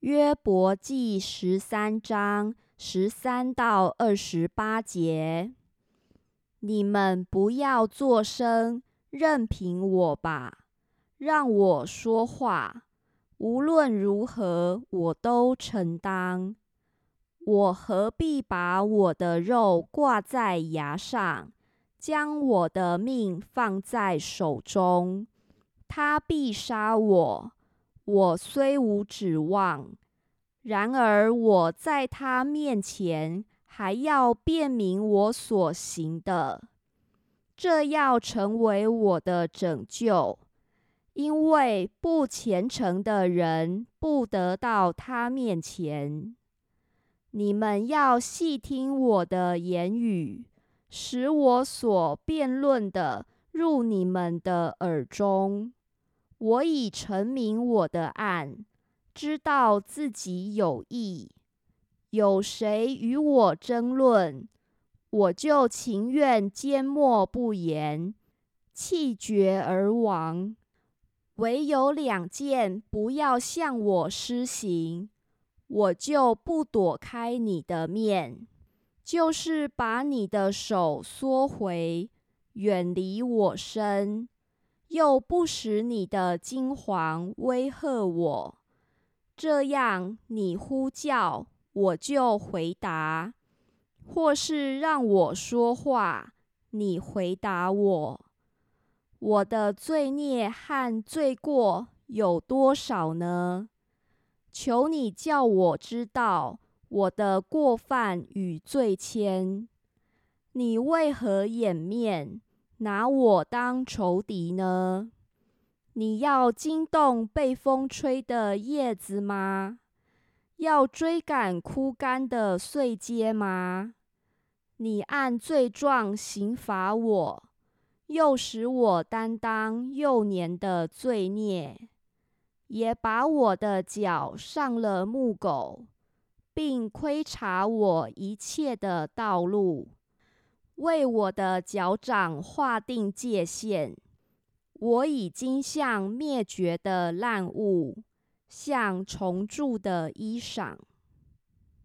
约伯记十三章十三到二十八节：你们不要作声，任凭我吧，让我说话。无论如何，我都承担。我何必把我的肉挂在牙上，将我的命放在手中？他必杀我。我虽无指望，然而我在他面前还要辨明我所行的，这要成为我的拯救。因为不虔诚的人不得到他面前。你们要细听我的言语，使我所辩论的入你们的耳中。我已成明我的案，知道自己有意。有谁与我争论，我就情愿缄默不言，气绝而亡。唯有两件不要向我施行，我就不躲开你的面，就是把你的手缩回，远离我身。又不使你的金黄威吓我，这样你呼叫我就回答；或是让我说话，你回答我。我的罪孽和罪过有多少呢？求你叫我知道我的过犯与罪愆。你为何掩面？拿我当仇敌呢？你要惊动被风吹的叶子吗？要追赶枯干的碎秸吗？你按罪状刑罚我，又使我担当幼年的罪孽，也把我的脚上了木狗，并窥察我一切的道路。为我的脚掌划定界限，我已经像灭绝的烂物，像重铸的衣裳。